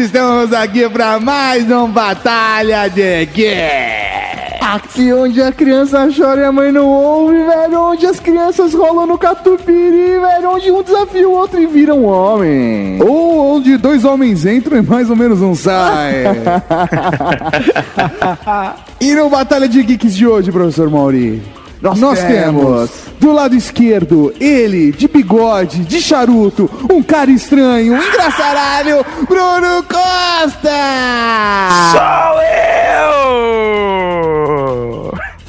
estamos aqui para mais uma batalha de guerra. Aqui onde a criança chora e a mãe não ouve, velho. Onde as crianças rolam no catupiry, velho. Onde um desafia o outro e vira um homem. Ou onde dois homens entram e mais ou menos um sai. e no Batalha de Geeks de hoje, professor Mauri? Nós, Nós temos. temos do lado esquerdo ele, de bigode, de charuto, um cara estranho, um engraçaralho, Bruno Costa! Sou eu!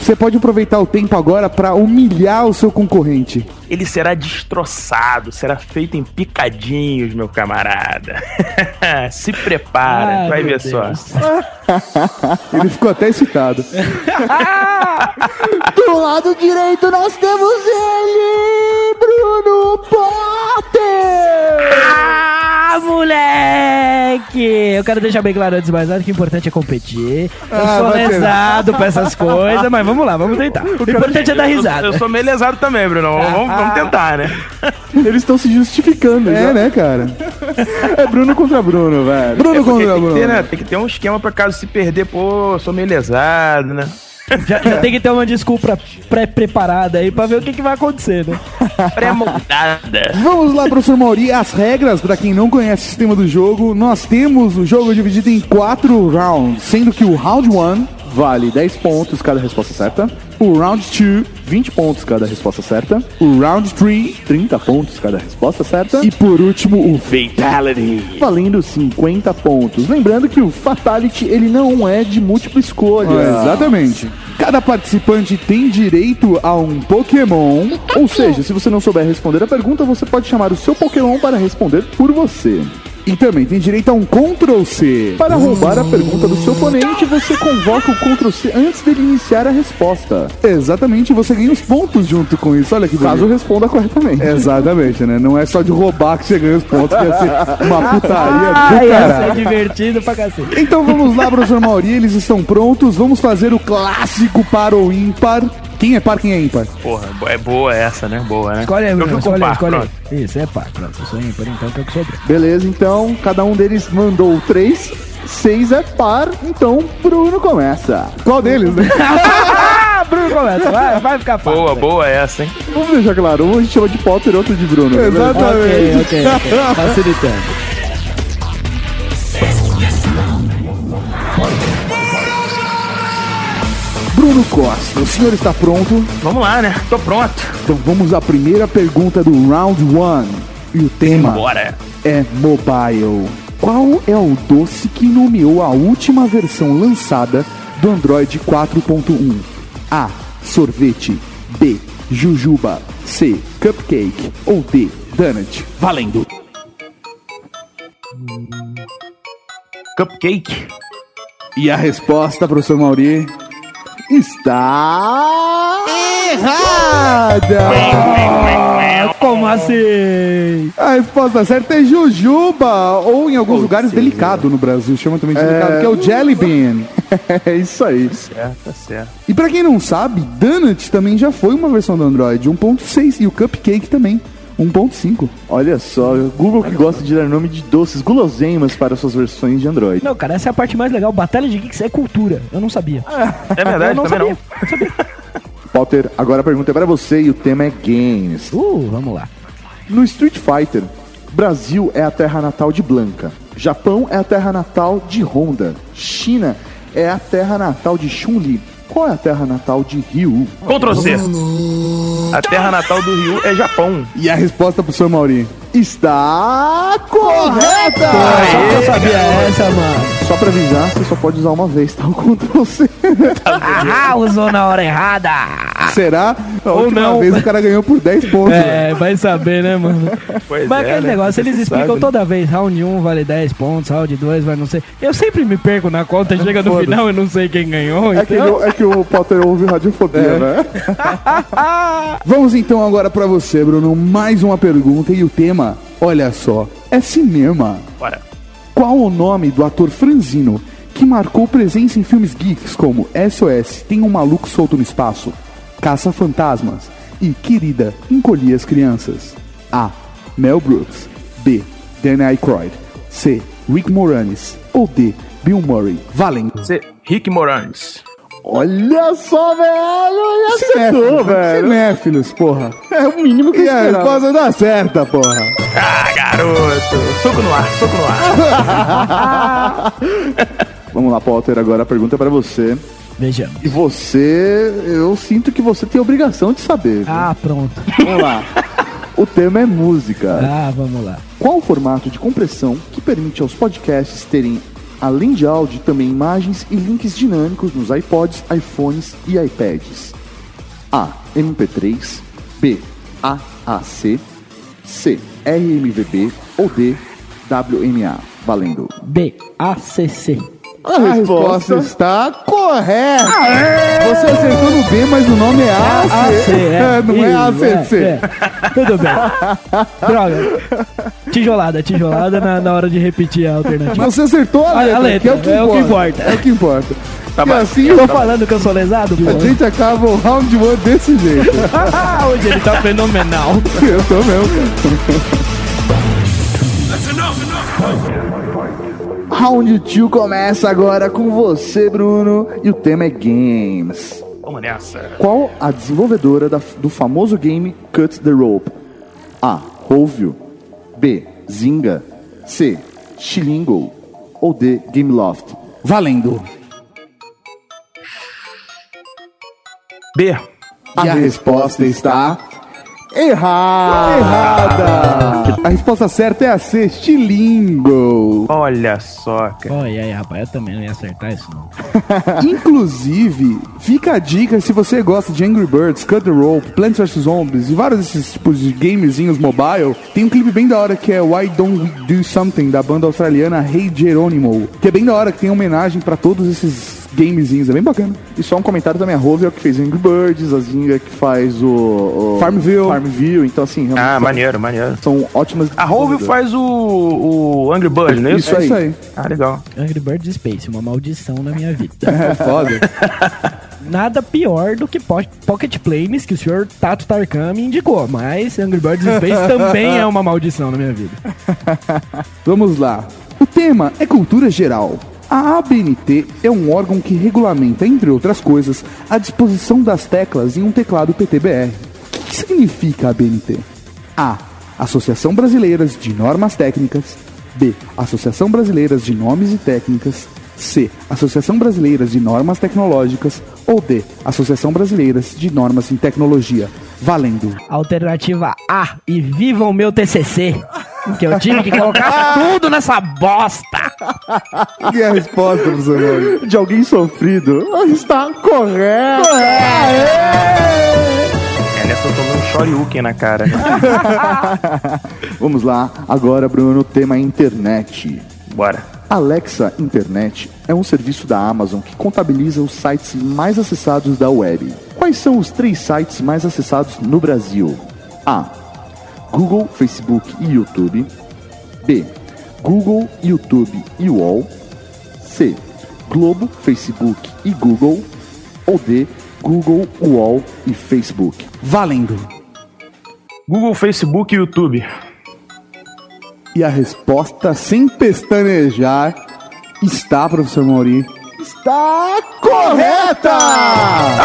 Você pode aproveitar o tempo agora para humilhar o seu concorrente. Ele será destroçado, será feito em picadinhos, meu camarada. Se prepara, Ai, vai ver Deus. só. Ele ficou até excitado. Do lado direito nós temos ele, Bruno Potter! Moleque! Eu quero deixar bem claro antes de mais nada que o importante é competir. Eu ah, sou lesado pra essas coisas, mas vamos lá, vamos tentar. O importante é dar risada. Eu, eu sou meio lesado também, Bruno. Vamos, vamos tentar, né? Eles estão se justificando, É, né, cara? É Bruno contra Bruno, velho. Bruno é contra tem Bruno. Que ter, né? Tem que ter um esquema pra caso se perder, pô, sou meio lesado, né? Já, já, tem que ter uma desculpa pré-preparada aí pra ver o que, que vai acontecer, né? Pré-montada. Vamos lá, professor Mauri. As regras, pra quem não conhece o sistema do jogo, nós temos o jogo dividido em quatro rounds, sendo que o round 1 vale 10 pontos cada resposta certa. O round 2, 20 pontos cada resposta certa. O round 3, 30 pontos cada resposta certa. E por último, o Fatality, valendo 50 pontos. Lembrando que o Fatality ele não é de múltipla escolha. É, exatamente. Cada participante tem direito a um Pokémon, ou seja, se você não souber responder a pergunta, você pode chamar o seu Pokémon para responder por você. E também tem direito a um Ctrl C. Para roubar a pergunta do seu oponente, você convoca o Ctrl C antes dele iniciar a resposta. Exatamente, você ganha os pontos junto com isso. Olha que bonito. Caso responda corretamente. Exatamente, né? Não é só de roubar que você ganha os pontos, que ia ser uma putaria do caralho. é divertido pra cacete. Então vamos lá, professor Mauri, eles estão prontos. Vamos fazer o clássico para o ímpar. Quem é par, quem é ímpar? Porra, é boa essa, né? Boa, né? Escolhe aí, Bruno, escolhe, par, escolhe aí. Isso, é par. Pronto, eu sou ímpar, então que eu sou Beleza, então, cada um deles mandou três. Seis é par, então Bruno começa. Qual deles, né? Bruno começa, vai, vai ficar fácil. Boa, boa essa, hein? Vamos deixar claro, um a gente chama de Potter e outro de Bruno. Exatamente. Ok, ok, ok. Facilitando. Bruno Costa, o senhor está pronto? Vamos lá, né? Tô pronto. Então vamos à primeira pergunta do Round 1. E o tema Bora. é mobile. Qual é o doce que nomeou a última versão lançada do Android 4.1? A. Sorvete. B. Jujuba. C. Cupcake. Ou D. Donut. Valendo. Cupcake. E a resposta, professor Mauri? Está errada. Como assim? A resposta certa é jujuba, ou em alguns lugares delicado no Brasil, chama também de delicado, é... que é o jelly bean. é isso aí. Certo, tá certo. E pra quem não sabe, Donut também já foi uma versão do Android 1.6 e o Cupcake também. 1.5. Olha só, Google que gosta de dar nome de doces guloseimas para suas versões de Android. Não, cara, essa é a parte mais legal. Batalha de Geeks é cultura. Eu não sabia. É verdade, eu não também sabia. não. Potter, agora a pergunta é para você e o tema é games. Uh, vamos lá. No Street Fighter, Brasil é a terra natal de Blanca. Japão é a terra natal de Honda. China é a terra natal de Chun-Li. Qual é a terra natal de Ryu? Ctrl C. A terra natal do Ryu é Japão. E a resposta pro senhor Mauri? Está correta! Só eu sabia essa, mano. Só pra avisar, você só pode usar uma vez, tá? O Ctrl C. ah, usou na hora errada! Será? A Ou não. vez o cara ganhou por 10 pontos. É, vai saber, né, mano? Pois Mas é, aquele né? negócio, eles explicam sabe. toda vez. Round 1 vale 10 pontos, round 2 vai não sei. Eu sempre me perco na conta, chega no final e não sei quem ganhou. É, então... que, é que o Potter ouve radiofobia, é. né? Vamos então agora pra você, Bruno. Mais uma pergunta e o tema, olha só, é cinema. Bora. Qual o nome do ator franzino que marcou presença em filmes geeks como SOS, Tem um Maluco Solto no Espaço, Caça Fantasmas, e querida encolhi as crianças? A. Mel Brooks. B. Danny Aykroyd. C. Rick Moranis. Ou D. Bill Murray. Valendo. C. Rick Moranis. Olha só, velho! Acertou, Cinéfilos, velho! Cinéfilos, porra. É o mínimo que eu E a esperava. resposta tá certa, porra. Ah, garoto! Soco no ar, soco no ar. Vamos lá, Potter, agora a pergunta é pra você. Vejamos. E você, eu sinto que você tem a obrigação de saber. viu? Ah, pronto. Vamos lá. O tema é música. Ah, vamos lá. Qual o formato de compressão que permite aos podcasts terem, além de áudio, também imagens e links dinâmicos nos iPods, iPhones e iPads? A. MP3 B. AAC C. RMVB ou D. WMA. Valendo. B, A, resposta está correta! Você acertou no B, mas o nome é AAC. AAC, é. não é ACC. é, é. Tudo bem. Droga. Tijolada, tijolada na, na hora de repetir a alternativa. Mas você acertou a A- a letra, letra, que é o que é importa. É o que importa. Tá e bom. assim Eu tô falando que eu sou lesado, pô. a gente acaba o round 1 desse jeito. Hoje ele tá fenomenal. Eu tô mesmo, cara. Round 2 começa agora com você, Bruno, e o tema é games. Vamos nessa. Qual a desenvolvedora da- do famoso game Cut the Rope? A. Rovio B. Zynga C. Shilingo ou D. Gameloft? Valendo! B. E a resposta está errada. Errada. A resposta certa é a C, Stilingo. Olha só, cara. Olha e aí, rapaz, eu também não ia acertar isso, não. Inclusive, fica a dica se você gosta de Angry Birds, Cut the Rope, Plants vs Zombies e vários desses tipos de gamezinhos mobile, tem um clipe bem da hora que é Why Don't We Do Something da banda australiana Hey Geronimo, que é bem da hora, que tem homenagem pra todos esses gamezinhos, é bem bacana. E só um comentário também, a Rovio que fez Angry Birds, a Zynga que faz o, o Farmville. Farmville, então assim, realmente Ah, são- maneiro, maneiro. são ótimas. A Rovio faz o, o Angry Bird, não é isso? Aí. Isso aí. Ah, legal. Angry Birds Space, uma maldição na minha vida. É foda. Nada pior do que Po- Pocket Planes, que o senhor Tato Tarkan me indicou. Mas Angry Birds Space também é uma maldição na minha vida. Vamos lá. O tema é cultura geral. A ABNT é um órgão que regulamenta, entre outras coisas, a disposição das teclas em um teclado PTBR. O que significa a ABNT? A. Associação Brasileira de Normas Técnicas. B. Associação Brasileira de Nomes e Técnicas. C. Associação Brasileira de Normas Tecnológicas. Ou D. Associação Brasileira de Normas em Tecnologia. Valendo. Alternativa A. E viva o meu TCC. Que eu tive que colocar tudo nessa bosta. E a resposta, professor Mauro? De alguém sofrido. Está correto! É, nessa eu tomei um shoryuken na cara. Vamos lá, agora, Bruno, tema internet. Bora. Alexa Internet é um serviço da Amazon que contabiliza os sites mais acessados da web. Quais são os três sites mais acessados no Brasil? A. Google, Facebook e YouTube. B. Google, YouTube e UOL. C. Globo, Facebook e Google. Ou D. Google, UOL e Facebook. Valendo! Google, Facebook e YouTube. E a resposta, sem pestanejar, está, professor Mauri, está correta!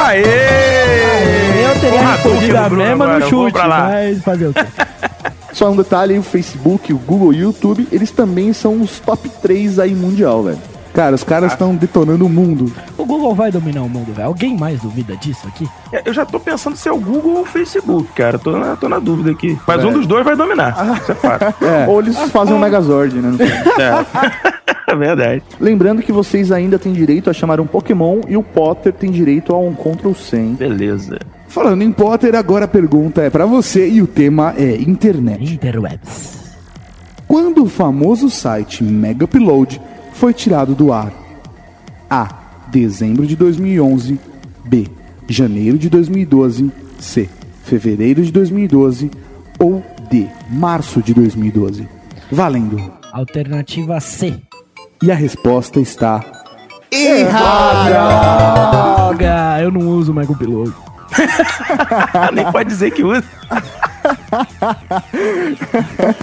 Aê! Eu teria Porra, respondido a mesma no chute, mas fazer o quê? Só um detalhe, o Facebook, o Google e o YouTube, eles também são os top 3 aí mundial, velho. Cara, os caras estão detonando o mundo. O Google vai dominar o mundo, velho. Alguém mais duvida disso aqui? É, Eu já tô pensando se é o Google ou o Facebook, cara. Tô na, tô na dúvida aqui. Mas um dos dois vai dominar. Isso é fato. É. Ou eles fazem um Megazord, né? Não sei. É. é verdade. Lembrando que vocês ainda têm direito a chamar um Pokémon e o Potter tem direito a um Ctrl 100. Beleza. Falando em Potter, agora a pergunta é pra você e o tema é internet. Interwebs. Quando o famoso site Megapload foi tirado do ar? A. Dezembro de 2011. B. Janeiro de 2012. C. Fevereiro de 2012. Ou D. Março de 2012. Valendo. Alternativa C. E a resposta está. Droga, eu não uso o piloto. Nem pode dizer que usa.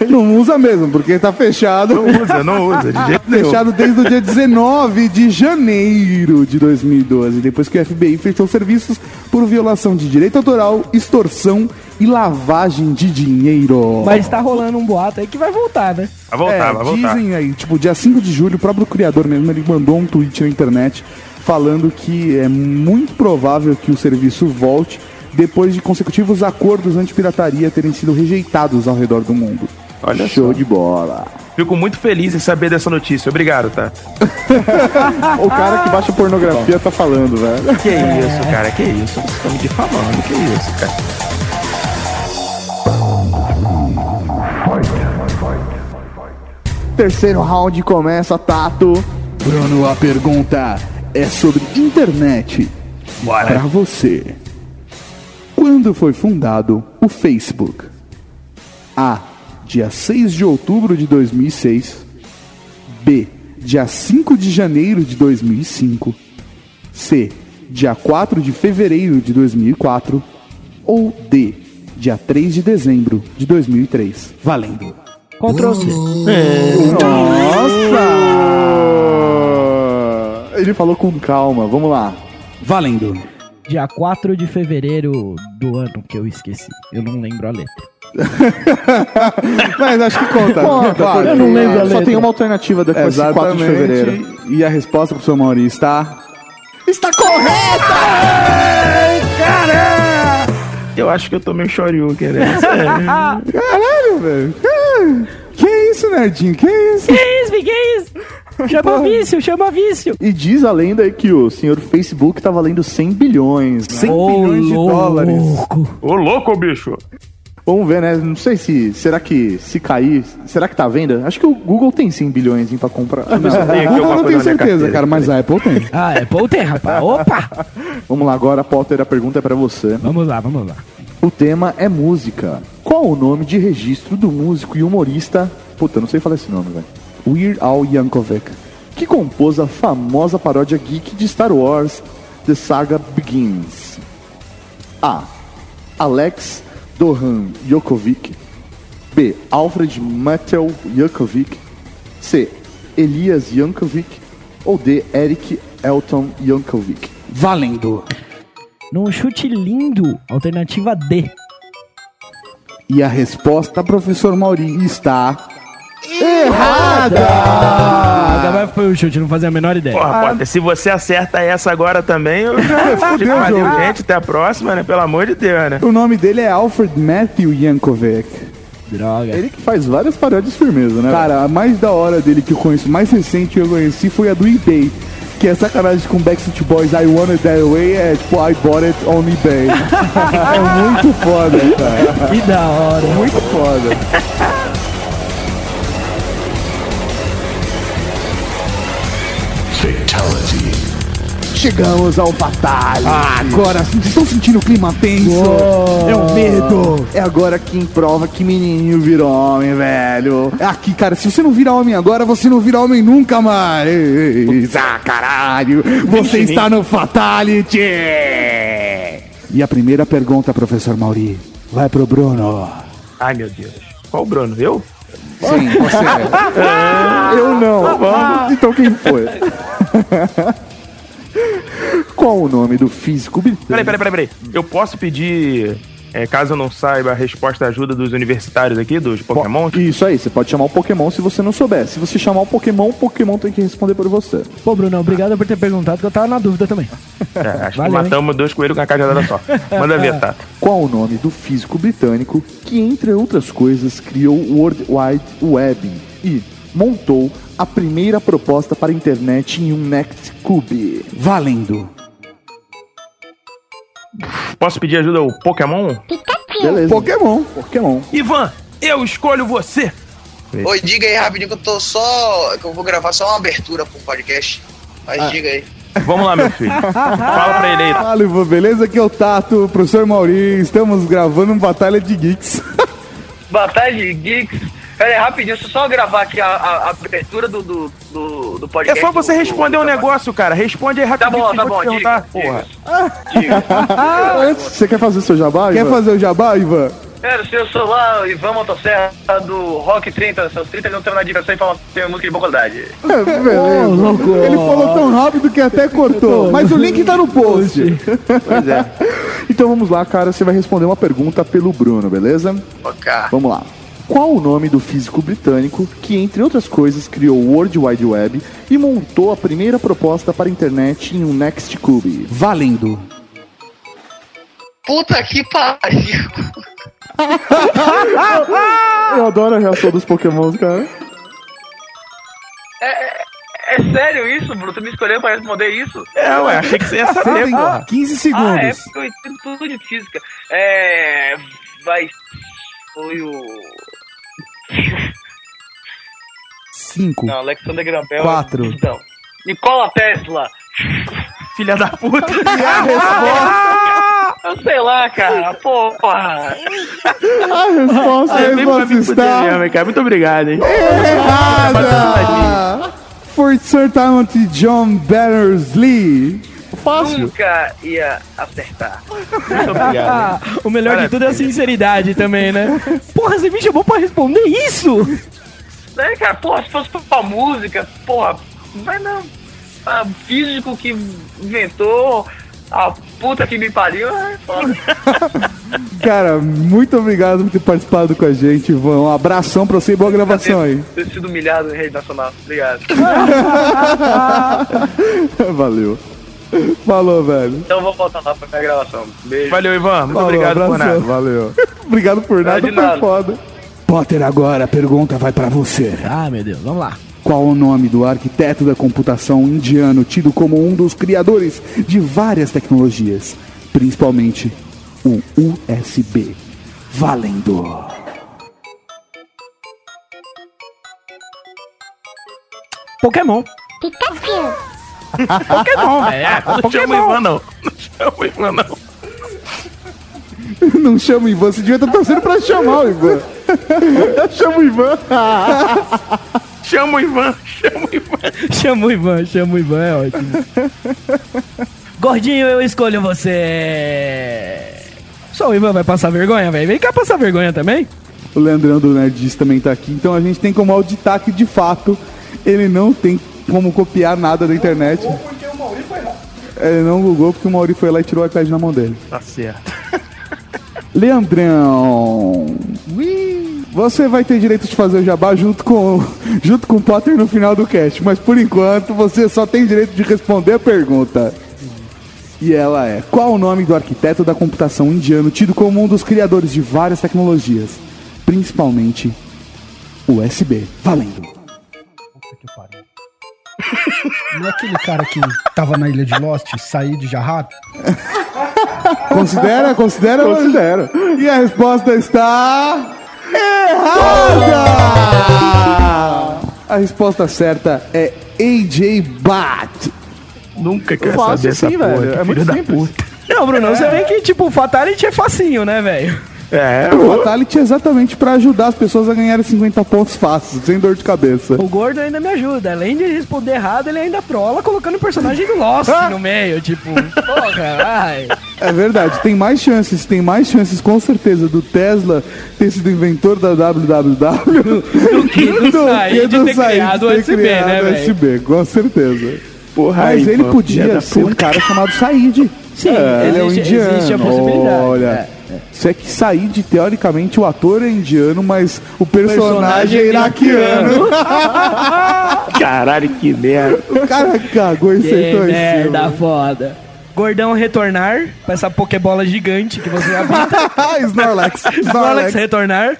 Não usa mesmo, porque tá fechado. Não usa, não usa, de jeito nenhum. Fechado desde o dia 19 de janeiro de 2012, depois que o FBI fechou serviços por violação de direito autoral, extorsão e lavagem de dinheiro. Mas tá rolando um boato aí que vai voltar, né? Vai voltar, É, vai voltar. Dizem aí, tipo, dia 5 de julho, o próprio criador mesmo, ele mandou um tweet na internet falando que é muito provável que o serviço volte depois de consecutivos acordos anti-pirataria terem sido rejeitados ao redor do mundo. Olha Show só. de bola. Fico muito feliz em saber dessa notícia. Obrigado, tá? O cara que baixa pornografia tá falando, velho. Que isso, cara, que isso. Estão me difamando, que isso, cara. Terceiro round começa, Tato. Bruno, a pergunta é sobre internet. Para Bora. você. Quando foi fundado o Facebook? A. Dia 6 de outubro de 2006. B. Dia 5 de janeiro de 2005. C. Dia 4 de fevereiro de 2004. Ou D. Dia 3 de dezembro de 2003. Valendo. Ctrl C. Nossa! Ele falou com calma, vamos lá. Valendo. Dia 4 de fevereiro do ano que eu esqueci. Eu não lembro a letra. Mas acho que conta. Conta, eu não lembro a Só letra. tem uma alternativa depois de 4 de fevereiro. E a resposta pro seu Mauri está. Está correta! Eu acho que eu tomei um shoryuken, né? Caralho, velho. Ah, Que isso, Nerdinho? Que isso? Que isso, que isso? Chama vício, chama vício. E diz a lenda aí que o senhor Facebook tá valendo 100 bilhões. 100 Ô, bilhões de dólares. louco. Ô, louco, bicho. Vamos ver, né? Não sei se. Será que se cair. Será que tá à venda? Acho que o Google tem 100 bilhões pra comprar. Tem aqui Google não tenho certeza, cara, mas a Apple tem. Ah, é Polter, rapaz. Opa! Vamos lá, agora, Potter, a pergunta é pra você. Vamos lá, vamos lá. O tema é música. Qual o nome de registro do músico e humorista. Puta, não sei falar esse nome, velho. Weird Al Yankovic. Que compôs a famosa paródia geek de Star Wars, The Saga Begins. A. Alex Dohan Jokovic. B. Alfred Mattel Jankovic. C. Elias Jankovic. Ou D. Eric Elton Jankovic. Valendo. Num chute lindo, alternativa D. E a resposta, professor Mauri, está. Ah, agora foi o chute, não fazia a menor ideia. Porra, Potter, se você acerta essa agora também, eu já Fudeu o valeu, jogo. gente. Até a próxima, né? Pelo amor de Deus, né? O nome dele é Alfred Matthew Yankovic. Droga. Ele que faz várias paródias firmeza, né? Cara, a mais da hora dele que eu conheço, mais recente que eu conheci foi a do eBay. Que é sacanagem com Backstreet Boys, I Want It That Way, é tipo, I Bought It on eBay. é muito foda, cara. Que da hora. Muito foda. Chegamos ao Fatal. agora, vocês estão sentindo o clima tenso? É o medo. É agora quem prova que menininho virou homem, velho. É aqui, cara, se você não vira homem agora, você não vira homem nunca mais. Ah, caralho. Você está no Fatality. E a primeira pergunta, professor Mauri, vai pro Bruno. Ai, meu Deus. Qual o Bruno? Eu? Sim, você. Eu não. Então quem foi? Qual o nome do físico britânico? Peraí, peraí, peraí, peraí. Eu posso pedir, é, caso eu não saiba, a resposta ajuda dos universitários aqui, dos Pokémon? Isso aí, você pode chamar o Pokémon se você não souber. Se você chamar o Pokémon, o Pokémon tem que responder por você. Pô, Bruno, obrigado por ter perguntado, que eu tava na dúvida também. É, acho Valeu, que matamos dois coelhos com a cajadada só. Manda ver, tá? Qual o nome do físico britânico que, entre outras coisas, criou o World Wide Web e montou a primeira proposta para a internet em um Nextcube? Valendo. Posso pedir ajuda ao Pokémon? Beleza. Pokémon. Pokémon. Ivan, eu escolho você! Oi, diga aí rapidinho que eu tô só. que eu vou gravar só uma abertura pro podcast. Mas diga aí. Vamos lá, meu filho. Fala pra ele aí. Fala, Ivan, beleza? Aqui é o Tato, professor Mauri. Estamos gravando um Batalha de Geeks. Batalha de Geeks. Pera aí, rapidinho, deixa eu só gravar aqui a, a- a abertura do, do, do, do É podcast. só você do- responder do- um negócio, cara. Responde aí Tá rapidinho. bom, que tá bom, te perguntar, diga, porra. diga. Antes, você quer fazer seu jabá, Quer Ivan? fazer o jabá, Ivan? Cara, se eu sou lá, Ivan Motosserra, do Rock 30, seus 30 não tem na diversão e falam que tem música de boa qualidade. É, Beleza. louco. Ele falou tão rápido que até cortou. Mas o link tá no post. Pois é. Então vamos lá, cara. Você vai responder uma pergunta pelo Bruno, beleza? Ok. Vamos lá. Qual o nome do físico britânico que, entre outras coisas, criou o World Wide Web e montou a primeira proposta para a internet em um Nextcube? Valendo. Puta que pariu. Eu adoro a reação dos pokémons, cara. É sério isso, Bruno? Tu me escolheu pra responder isso? É, ué, achei que você ia saber, porra. 15 Ah, é segundos. porque eu entendo tudo de física. É. Vai. Foi o. 5. Não, Alexander Graham Bell. Quatro. Não. Nikola Tesla. Filha da puta. Eu sei lá, cara. Porra. A resposta A resposta fuder está. Muito obrigado, hein. errada. For certamente John Battersley. fácil. Nunca ia acertar. Muito obrigado. o melhor de tudo é a sinceridade também, né? Porra, você me chamou pra responder isso? Né, cara? Porra, se fosse pra música, porra, mas não. Ah, físico que inventou. A puta que me pariu. É foda. Cara, muito obrigado por ter participado com a gente, Ivan. Um abração pra você e boa gravação aí. Ter sido humilhado em rede nacional. Obrigado. Valeu. Falou, velho. Então eu vou voltar lá pra minha gravação. Beijo. Valeu, Ivan. Muito Falou, obrigado por nada. Valeu. Obrigado por nada, de foi nada. foda. Potter, agora a pergunta vai pra você. Ah, meu Deus, vamos lá. Qual o nome do arquiteto da computação indiano tido como um dos criadores de várias tecnologias, principalmente o USB? Valendo! Pokémon. Pokémon, velho. É, Não chama o Pokémon. Ivan, não. Não chama o Ivan, não. Não chama o Ivan, você devia estar torcendo pra chamar o Ivan. Chama o Ivan. Chama o Ivan. Chama o Ivan. Chama o Ivan, chama o Ivan, é ótimo. Gordinho, eu escolho você. Só o Ivan vai passar vergonha, velho. Vem cá passar vergonha também. O Leandrão do Nerdist também tá aqui, então a gente tem como auditar que de fato ele não tem como copiar nada da internet. Ele não bugou porque o Mauri foi lá e tirou o iPad na mão dele. Tá certo. Leandrão, você vai ter direito de fazer o jabá junto com, junto com o Potter no final do cast, mas por enquanto você só tem direito de responder a pergunta. E ela é: Qual o nome do arquiteto da computação indiano tido como um dos criadores de várias tecnologias, principalmente USB? Valendo. Não é aquele cara que tava na ilha de Lost, Said Jarrah? Considera, considera, considera. E a resposta está errada. A resposta certa é AJ Bat. Nunca quero Fácil saber essa sim, porra. velho. que É muito filho da simples. puta. Não, Bruno, você vê que, tipo, o Fatality é facinho, né, velho? É, O Fatality é exatamente pra ajudar as pessoas a ganharem 50 pontos fáceis, sem dor de cabeça. O gordo ainda me ajuda. Além de responder errado, ele ainda trola colocando o personagem do Lost no meio. Tipo, porra, ai. É verdade, tem mais chances, tem mais chances com certeza do Tesla ter sido inventor da www Do que do Said ter criado o criado né, o? USB, com certeza. porra Mas aí, ele podia ser um cara chamado Said. Sim, ele é um indiano. existe a possibilidade, Olha, se é que Said, teoricamente, o ator é indiano, mas o personagem, Personagem é iraquiano. Caralho, que merda. o cara cagou e Que sentou em merda cima. foda. Gordão retornar pra essa pokebola gigante que você habita. Snorlax. Snorlax. retornar.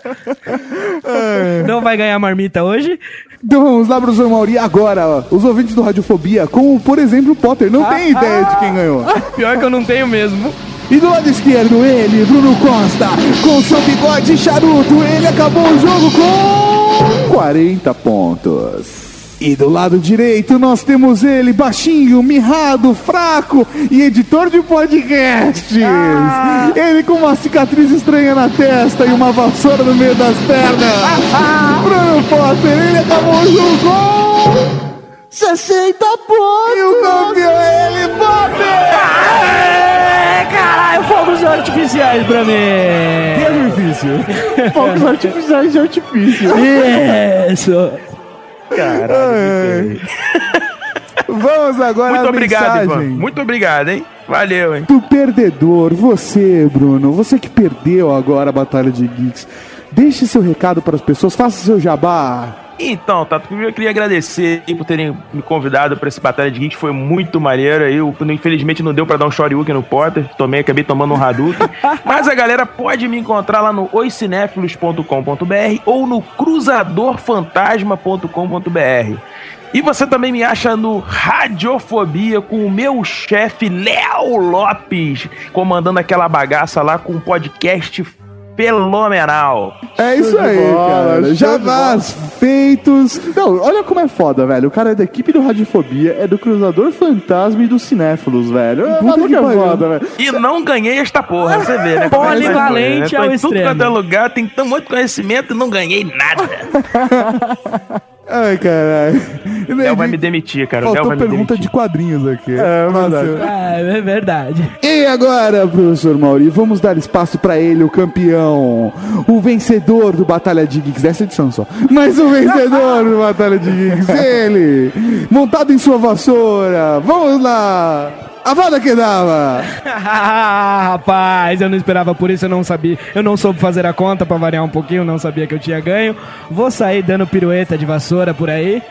Não vai ganhar marmita hoje. Então vamos lá, professor Mauri. Agora, ó, os ouvintes do Radiofobia, como por exemplo o Potter, não tem ideia de quem ganhou. Pior que eu não tenho mesmo. E do lado esquerdo, ele, Bruno Costa, com seu bigode charuto, ele acabou o jogo com 40 pontos. E do lado direito nós temos ele, baixinho, mirrado, fraco e editor de podcasts. Ele com uma cicatriz estranha na testa e uma vassoura no meio das pernas. Bruno Potter, ele acabou o jogo. 60 pontos! E o campeão é ele, Potter! É, caralho, fogos artificiais pra mim. Que é difícil. Fogos artificiais de artifício. Isso. Ai. Vamos agora Muito obrigado, mensagem. Ivan. Muito obrigado, hein? Valeu, hein? Do perdedor, você, Bruno, você que perdeu agora a Batalha de Geeks. Deixe seu recado para as pessoas, faça seu jabá. Então, Tato, primeiro eu queria agradecer por terem me convidado para esse Batalha de Geeks, foi muito maneiro. Eu, infelizmente, não deu para dar um Shoryuken no Potter, tomei, acabei tomando um Hadouken. Mas a galera pode me encontrar lá no oicinéfilos.com.br ou no cruzadorfantasma.com.br. E você também me acha no Radiofobia com o meu chefe Léo Lopes, comandando aquela bagaça lá com um podcast fenomenal. É isso aí, bola, cara. Jabás feitos. Não, olha como é foda, velho. O cara é da equipe do Radiofobia, é do Cruzador Fantasma e dos Cinéfilos, velho. É, Puta que é foda, velho. E não ganhei esta porra, você vê, né? É Polivalente né? ao em tudo extremo. quanto é lugar, tem tão muito conhecimento e não ganhei nada. Ai, caralho. Léo vai me demitir, cara. O Faltou vai me pergunta de quadrinhos aqui. É, Nossa. verdade. Ah, é verdade. E agora, professor Mauri, vamos dar espaço pra ele, o campeão, o vencedor do Batalha de Geeks dessa edição só. Mas o vencedor do Batalha de Geeks, ele, montado em sua vassoura. Vamos lá. Avada que dava. Ah, rapaz, eu não esperava por isso, eu não sabia. Eu não soube fazer a conta pra variar um pouquinho, não sabia que eu tinha ganho. Vou sair dando pirueta de vassoura por aí.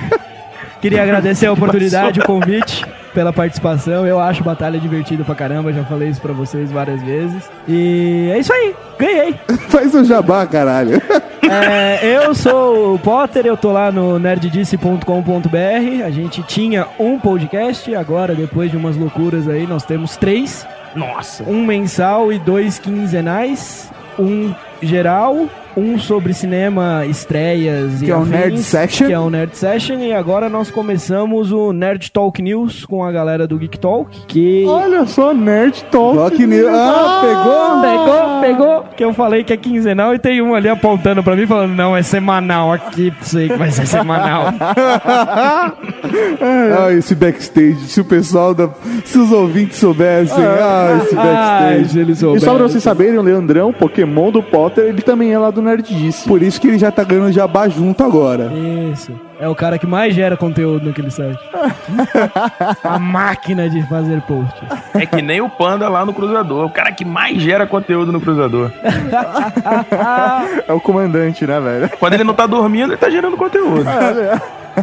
Queria agradecer a oportunidade, o convite, pela participação. Eu acho batalha divertida pra caramba, já falei isso pra vocês várias vezes. E é isso aí, ganhei. Faz o jabá, caralho. É, eu sou o Potter, eu tô lá no nerddice.com.br. A gente tinha um podcast, agora, depois de umas loucuras aí, nós temos três. Nossa. Um mensal e dois quinzenais. Um geral, um sobre cinema, estreias e Que é o afins, Nerd Session. Que é o Nerd Session. E agora nós começamos o Nerd Talk News com a galera do Geek Talk. Que Olha só, Nerd Talk. Rock News. Ah, pegou? Pegou, pegou, que eu falei que é quinzenal e tem um ali apontando pra mim falando, não, é semanal aqui, sei que vai ser semanal. Ah, esse backstage, se o pessoal da. Se os ouvintes soubessem. Ah, esse Ai, backstage. se eles E só pra vocês saberem, o Leandrão, Pokémon do Potter, ele também é lá do Nerdice. Por isso que ele já tá ganhando jabá junto agora. Isso. É o cara que mais gera conteúdo naquele site. A máquina de fazer post. É que nem o Panda lá no Cruzador. O cara que mais gera conteúdo no Cruzador. É o comandante, né, velho? Quando ele não tá dormindo, ele tá gerando conteúdo.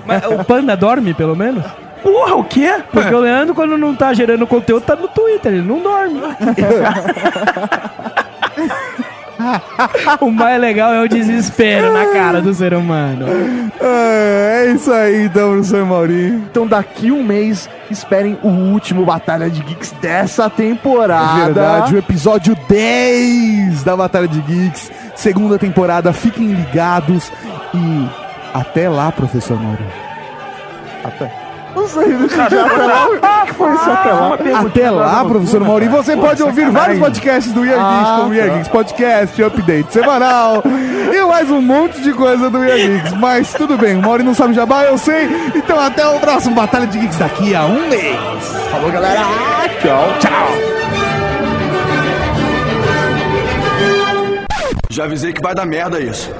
Mas o Panda dorme, pelo menos? Porra, o quê? Porque o Leandro, quando não tá gerando conteúdo, tá no Twitter, ele não dorme. o mais legal é o desespero na cara do ser humano. É, é isso aí, então, professor Maurinho. Então daqui um mês, esperem o último Batalha de Geeks dessa temporada. É verdade, o episódio 10 da Batalha de Geeks, segunda temporada. Fiquem ligados e até lá, professor Maurinho. Não sei, não sei. Até lá. O que foi isso até lá? Até lá, professor Maurinho. Você pode ouvir vários podcasts do Year Geeks, Ah, como o Year tá. Geeks Podcast, Update semanal e mais um monte de coisa do Year Geeks. Mas tudo bem, o Maurinho não sabe jabá, eu sei. Então até o próximo Batalha de Geeks daqui a um mês. Falou, galera. Tchau. Tchau. Já avisei que vai dar merda isso.